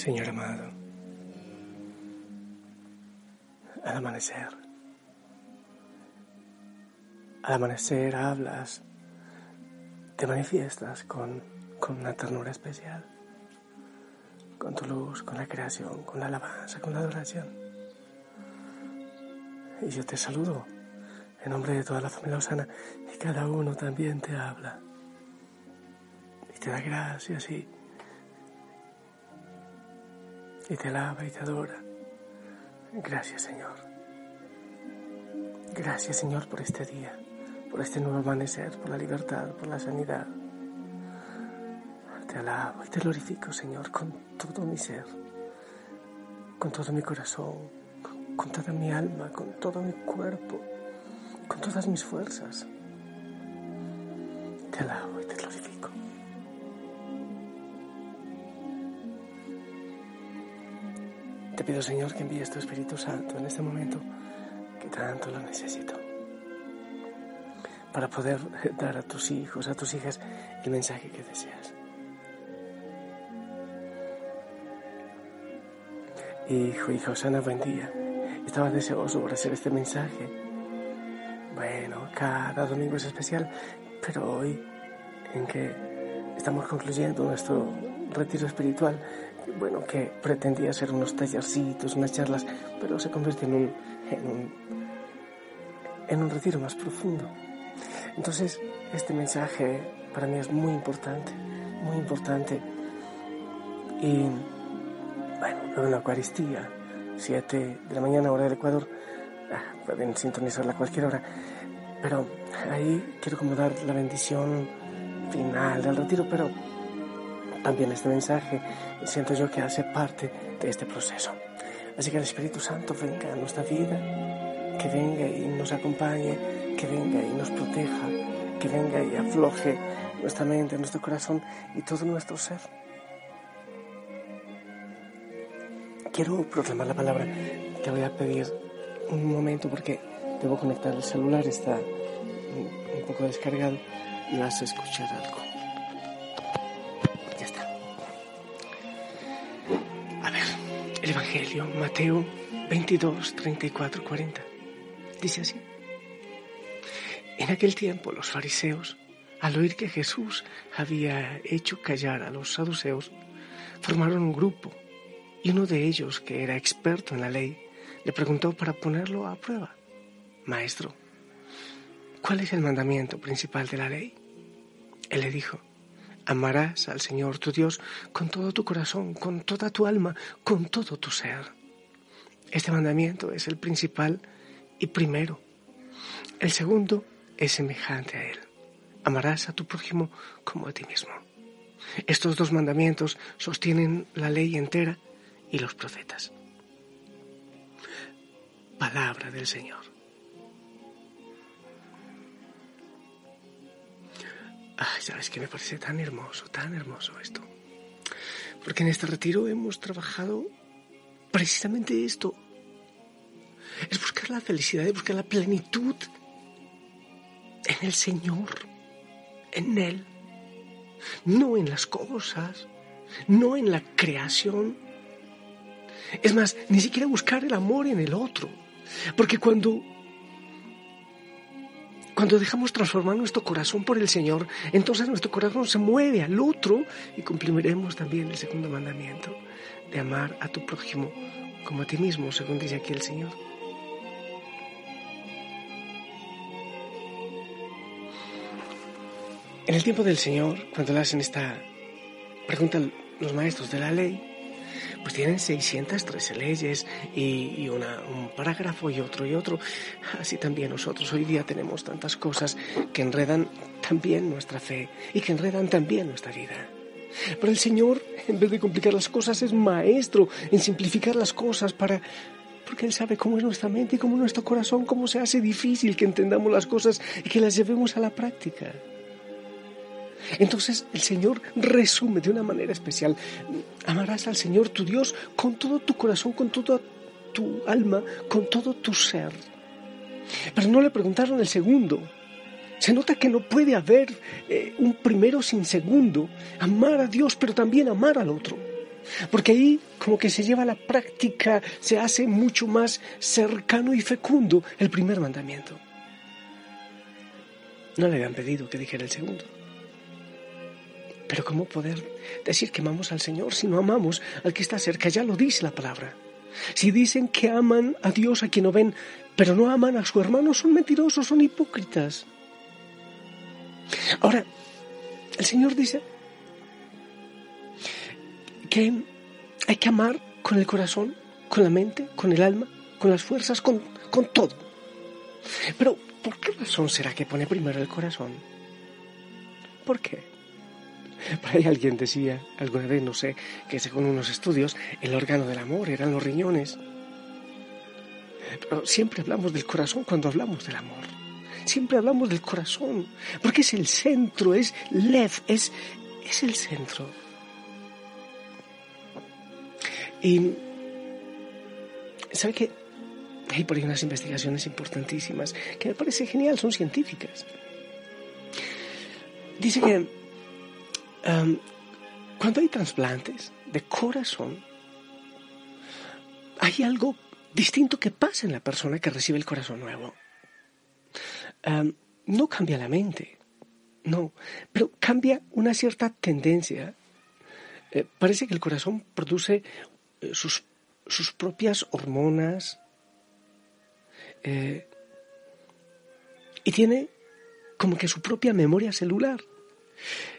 Señor amado, al amanecer, al amanecer hablas, te manifiestas con, con una ternura especial, con tu luz, con la creación, con la alabanza, con la adoración. Y yo te saludo en nombre de toda la familia Osana y cada uno también te habla. Y te da gracias y, y te alaba y te adora. Gracias Señor. Gracias Señor por este día, por este nuevo amanecer, por la libertad, por la sanidad. Te alabo y te glorifico Señor con todo mi ser, con todo mi corazón, con toda mi alma, con todo mi cuerpo con todas mis fuerzas. Te alabo y te Te pido, Señor, que envíes tu Espíritu Santo en este momento que tanto lo necesito. Para poder dar a tus hijos, a tus hijas, el mensaje que deseas. Hijo, hija Osana, buen día. Estaba deseoso por hacer este mensaje bueno, cada domingo es especial, pero hoy, en que estamos concluyendo nuestro retiro espiritual, bueno, que pretendía ser unos tallercitos, unas charlas, pero se convierte en un, en un, en un retiro más profundo. Entonces, este mensaje para mí es muy importante, muy importante. Y, bueno, luego en la Eucaristía, 7 de la mañana, hora del Ecuador, ah, pueden sintonizarla a cualquier hora. Pero ahí quiero como dar la bendición final del retiro, pero también este mensaje siento yo que hace parte de este proceso. Así que el Espíritu Santo venga a nuestra vida, que venga y nos acompañe, que venga y nos proteja, que venga y afloje nuestra mente, nuestro corazón y todo nuestro ser. Quiero proclamar la palabra. Te voy a pedir un momento porque Debo conectar el celular, está un poco descargado y vas a escuchar algo. Evangelio, Mateo 22, 34, 40. Dice así. En aquel tiempo los fariseos, al oír que Jesús había hecho callar a los saduceos, formaron un grupo y uno de ellos, que era experto en la ley, le preguntó para ponerlo a prueba. Maestro, ¿cuál es el mandamiento principal de la ley? Él le dijo, amarás al Señor tu Dios con todo tu corazón, con toda tu alma, con todo tu ser. Este mandamiento es el principal y primero. El segundo es semejante a él. Amarás a tu prójimo como a ti mismo. Estos dos mandamientos sostienen la ley entera y los profetas. Palabra del Señor. Ay, sabes que me parece tan hermoso, tan hermoso esto. Porque en este retiro hemos trabajado precisamente esto. Es buscar la felicidad, es buscar la plenitud en el Señor, en Él. No en las cosas, no en la creación. Es más, ni siquiera buscar el amor en el otro. Porque cuando cuando dejamos transformar nuestro corazón por el Señor, entonces nuestro corazón se mueve al otro y cumpliremos también el segundo mandamiento de amar a tu prójimo como a ti mismo, según dice aquí el Señor. En el tiempo del Señor, cuando le hacen esta pregunta los maestros de la ley, pues tienen 613 leyes y, una, un parágrafo y otro y otro. Así también nosotros hoy día tenemos tantas cosas que enredan también nuestra fe y que enredan también nuestra vida. Pero el Señor, en vez de complicar las cosas, es maestro en simplificar las cosas para... Porque Él sabe cómo es nuestra mente y cómo es nuestro corazón, cómo se hace difícil que entendamos las cosas y que las llevemos a la práctica. Entonces el Señor resume de una manera especial, amarás al Señor tu Dios con todo tu corazón, con toda tu alma, con todo tu ser. Pero no le preguntaron el segundo. Se nota que no puede haber eh, un primero sin segundo. Amar a Dios, pero también amar al otro. Porque ahí como que se lleva a la práctica, se hace mucho más cercano y fecundo el primer mandamiento. No le habían pedido que dijera el segundo. Pero ¿cómo poder decir que amamos al Señor si no amamos al que está cerca? Ya lo dice la palabra. Si dicen que aman a Dios a quien no ven, pero no aman a su hermano, son mentirosos, son hipócritas. Ahora, el Señor dice que hay que amar con el corazón, con la mente, con el alma, con las fuerzas, con, con todo. Pero, ¿por qué razón será que pone primero el corazón? ¿Por qué? Por ahí alguien decía alguna vez, no sé, que según unos estudios, el órgano del amor eran los riñones. Pero siempre hablamos del corazón cuando hablamos del amor. Siempre hablamos del corazón, porque es el centro, es Lev, es, es el centro. Y, ¿sabe qué? Hay por ahí unas investigaciones importantísimas que me parece genial, son científicas. Dice que um, cuando hay trasplantes de corazón, hay algo distinto que pasa en la persona que recibe el corazón nuevo. Um, no cambia la mente, no, pero cambia una cierta tendencia. Eh, parece que el corazón produce eh, sus, sus, propias hormonas eh, y tiene como que su propia memoria celular.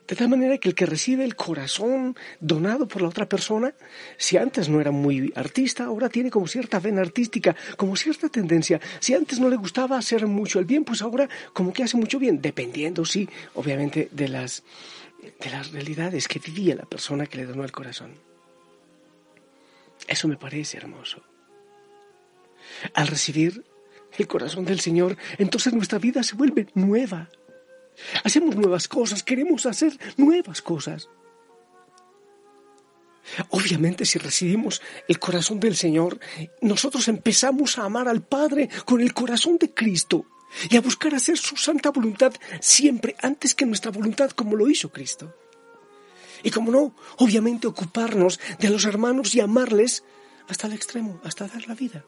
De tal manera que el que recibe el corazón donado por la otra persona, si antes no era muy artista, ahora tiene como cierta vena artística, como cierta tendencia. Si antes no le gustaba hacer mucho el bien, pues ahora como que hace mucho bien, dependiendo, sí, obviamente, de las, de las realidades que vivía la persona que le donó el corazón. Eso me parece hermoso. Al recibir el corazón del Señor, entonces nuestra vida se vuelve nueva. Hacemos nuevas cosas, queremos hacer nuevas cosas. Obviamente si recibimos el corazón del Señor, nosotros empezamos a amar al Padre con el corazón de Cristo y a buscar hacer su santa voluntad siempre antes que nuestra voluntad como lo hizo Cristo. Y como no, obviamente ocuparnos de los hermanos y amarles hasta el extremo, hasta dar la vida.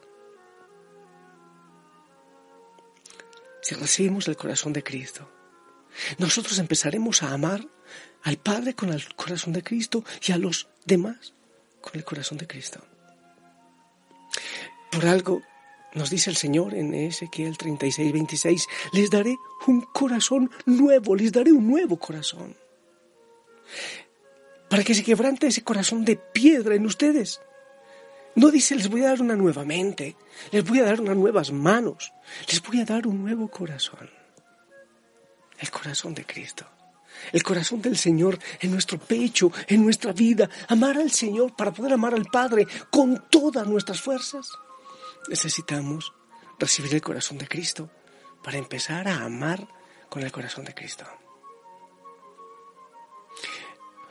Si recibimos el corazón de Cristo, nosotros empezaremos a amar al Padre con el corazón de Cristo y a los demás con el corazón de Cristo. Por algo nos dice el Señor en Ezequiel 36, 26, les daré un corazón nuevo, les daré un nuevo corazón para que se quebrante ese corazón de piedra en ustedes. No dice, les voy a dar una nueva mente, les voy a dar unas nuevas manos, les voy a dar un nuevo corazón. El corazón de Cristo, el corazón del Señor en nuestro pecho, en nuestra vida. Amar al Señor para poder amar al Padre con todas nuestras fuerzas. Necesitamos recibir el corazón de Cristo para empezar a amar con el corazón de Cristo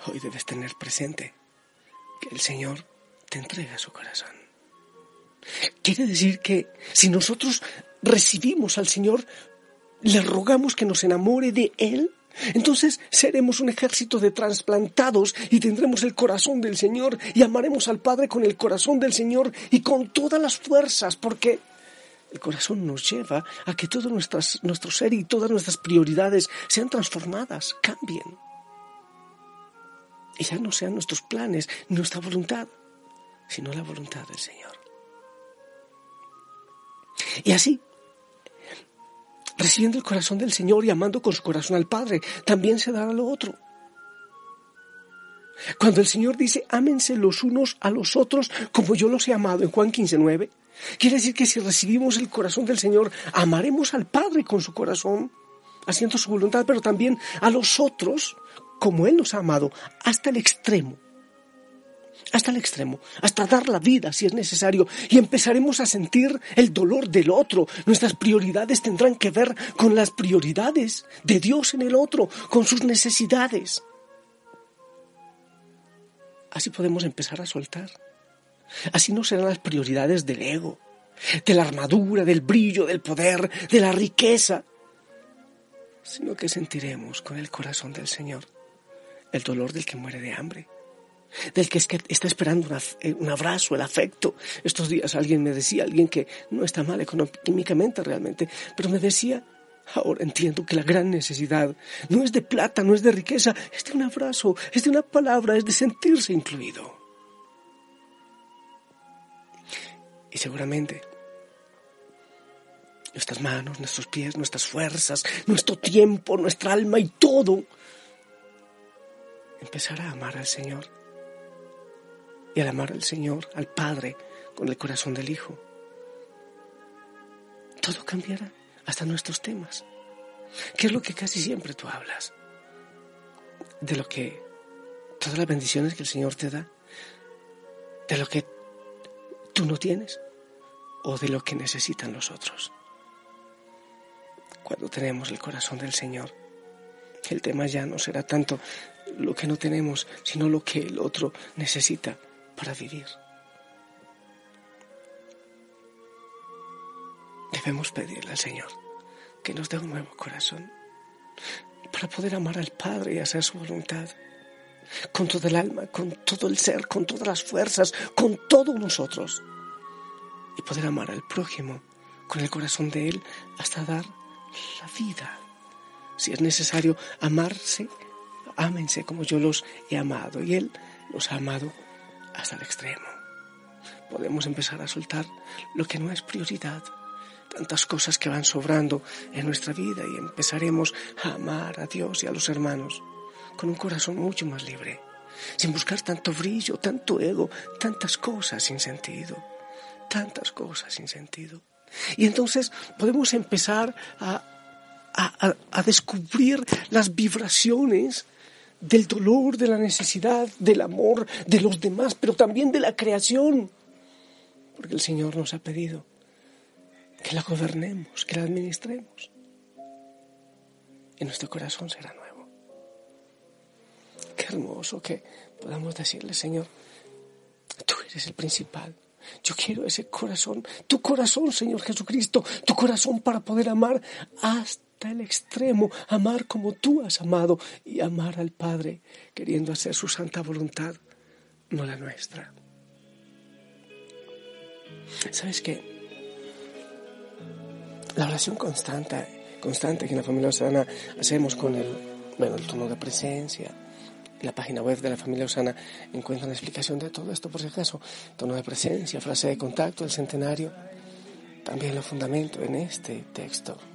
hoy debes tener presente que el Señor te entrega su corazón. Quiere decir que si nosotros recibimos al Señor, le rogamos que nos enamore de Él, entonces seremos un ejército de trasplantados y tendremos el corazón del Señor y amaremos al Padre con el corazón del Señor y con todas las fuerzas, porque el corazón nos lleva a que todo nuestro ser y todas nuestras prioridades sean transformadas, cambien y ya no sean nuestros planes, nuestra voluntad, sino la voluntad del Señor. Y así, recibiendo el corazón del Señor y amando con su corazón al Padre, también se dará lo otro. Cuando el Señor dice, ámense los unos a los otros como yo los he amado en Juan 15, 9, quiere decir que si recibimos el corazón del Señor, amaremos al Padre con su corazón, haciendo su voluntad, pero también a los otros como Él nos ha amado, hasta el extremo. Hasta el extremo, hasta dar la vida si es necesario, y empezaremos a sentir el dolor del otro. Nuestras prioridades tendrán que ver con las prioridades de Dios en el otro, con sus necesidades. Así podemos empezar a soltar. Así no serán las prioridades del ego, de la armadura, del brillo, del poder, de la riqueza, sino que sentiremos con el corazón del Señor el dolor del que muere de hambre, del que, es que está esperando eh, un abrazo, el afecto. Estos días alguien me decía, alguien que no está mal económicamente realmente, pero me decía, ahora entiendo que la gran necesidad no es de plata, no es de riqueza, es de un abrazo, es de una palabra, es de sentirse incluido. Y seguramente nuestras manos, nuestros pies, nuestras fuerzas, nuestro tiempo, nuestra alma y todo empezará a amar al Señor. Y al amar al Señor, al Padre, con el corazón del Hijo, todo cambiará, hasta nuestros temas. ¿Qué es lo que casi siempre tú hablas? De lo que, todas las bendiciones que el Señor te da, de lo que tú no tienes o de lo que necesitan los otros. Cuando tenemos el corazón del Señor, el tema ya no será tanto lo que no tenemos, sino lo que el otro necesita para vivir. Debemos pedirle al Señor que nos dé un nuevo corazón para poder amar al Padre y hacer su voluntad con todo el alma, con todo el ser, con todas las fuerzas, con todos nosotros y poder amar al prójimo con el corazón de Él hasta dar la vida. Si es necesario amarse, ámense como yo los he amado y Él los ha amado hasta el extremo. Podemos empezar a soltar lo que no es prioridad, tantas cosas que van sobrando en nuestra vida y empezaremos a amar a Dios y a los hermanos con un corazón mucho más libre, sin buscar tanto brillo, tanto ego, tantas cosas sin sentido, tantas cosas sin sentido. Y entonces podemos empezar a, a, descubrir las vibraciones del dolor, de la necesidad, del amor de los demás, pero también de la creación. Porque el Señor nos ha pedido que la gobernemos, que la administremos. Y nuestro corazón será nuevo. Qué hermoso que podamos decirle, Señor, tú eres el principal. Yo quiero ese corazón, tu corazón, Señor Jesucristo, tu corazón para poder amar hasta el extremo, amar como tú has amado y amar al Padre, queriendo hacer su santa voluntad, no la nuestra. ¿Sabes qué? La oración constante, constante que en la familia Osana hacemos con el, bueno, el tono de presencia, en la página web de la familia Osana encuentran la explicación de todo esto, por si acaso. Tono de presencia, frase de contacto, el centenario. También lo fundamento en este texto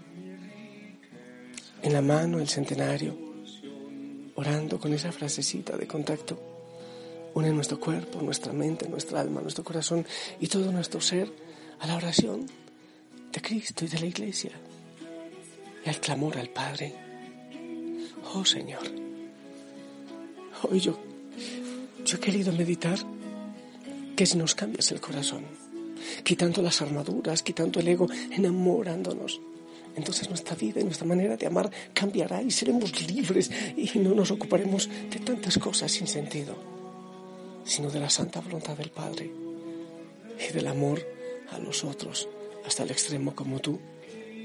en la mano el centenario, orando con esa frasecita de contacto. Une nuestro cuerpo, nuestra mente, nuestra alma, nuestro corazón y todo nuestro ser a la oración de Cristo y de la Iglesia y al clamor al Padre. Oh Señor, hoy yo, yo he querido meditar que si nos cambias el corazón, quitando las armaduras, quitando el ego, enamorándonos entonces nuestra vida y nuestra manera de amar cambiará y seremos libres y no nos ocuparemos de tantas cosas sin sentido, sino de la santa voluntad del Padre y del amor a los otros hasta el extremo como tú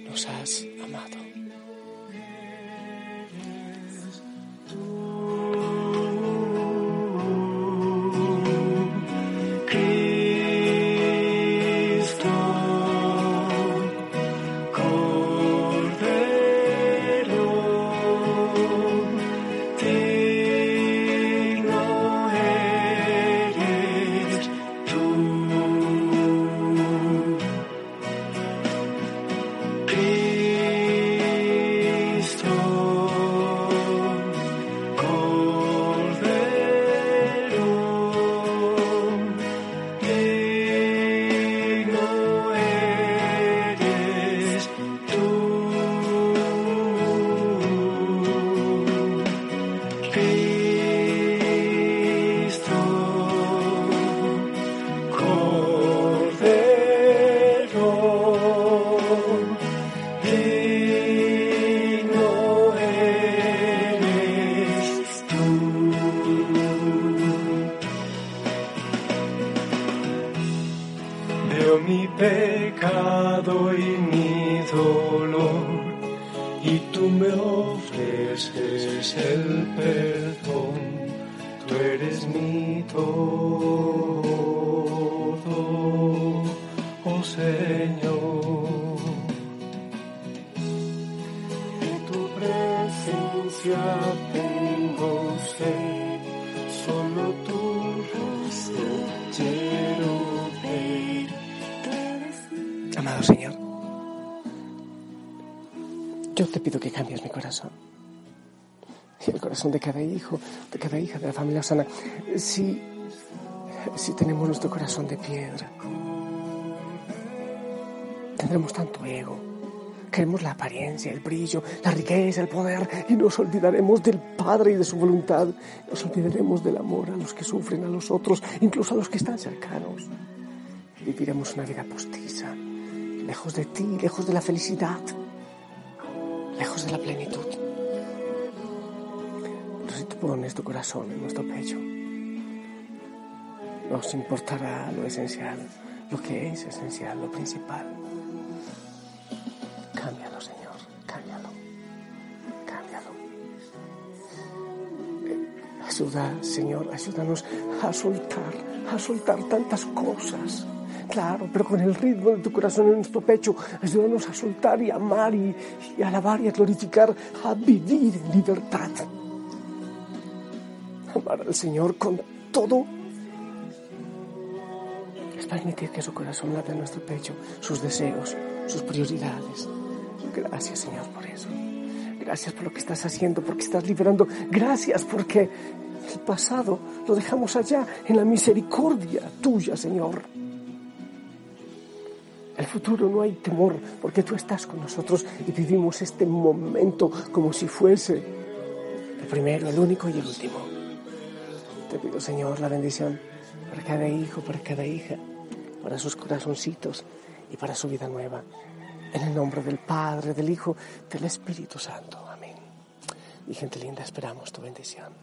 nos has amado. Presencia tengo sed, solo tu rostro. Amado Señor, yo te pido que cambies mi corazón y el corazón de cada hijo, de cada hija de la familia Osana. Si, si tenemos nuestro corazón de piedra, tendremos tanto ego. Queremos la apariencia, el brillo, la riqueza, el poder y nos olvidaremos del Padre y de su voluntad. Nos olvidaremos del amor a los que sufren, a los otros, incluso a los que están cercanos. Viviremos una vida postiza, lejos de ti, lejos de la felicidad, lejos de la plenitud si tú pones tu corazón en nuestro pecho, nos importará lo esencial, lo que es esencial, lo principal. Ayuda, Señor, ayúdanos a soltar, a soltar tantas cosas. Claro, pero con el ritmo de tu corazón en nuestro pecho, ayúdanos a soltar y amar y, alabar y a glorificar, a vivir en libertad amar al Señor con todo. Es permitir que su corazón lave nuestro pecho, sus deseos, sus prioridades. Gracias, Señor, por eso. Gracias por lo que estás haciendo, porque estás liberando. Gracias porque el pasado lo dejamos allá en la misericordia tuya, Señor. El futuro no hay temor porque tú estás con nosotros y vivimos este momento como si fuese el primero, el único y el último. Te pido, Señor, la bendición para cada hijo, para cada hija, para sus corazoncitos y para su vida nueva. En el nombre del Padre, del Hijo, del Espíritu Santo. Amén. Y gente linda, esperamos tu bendición.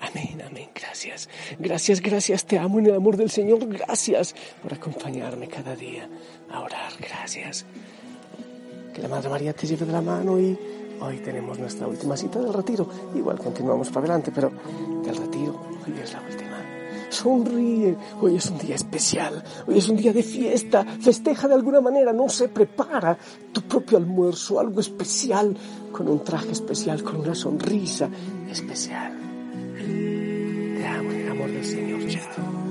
Amén, amén. Gracias. Gracias, gracias. Te amo en el amor del Señor. Gracias por acompañarme cada día a orar. Gracias. Que la Madre María te lleve de la mano y hoy tenemos nuestra última cita del retiro. Igual continuamos para adelante, pero del retiro hoy es la última. Sonríe, hoy es un día especial, hoy es un día de fiesta, festeja de alguna manera, no se prepara tu propio almuerzo, algo especial, con un traje especial, con una sonrisa especial. Te amo en el amor del Señor.